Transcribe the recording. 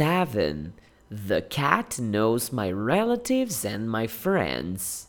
7. The cat knows my relatives and my friends.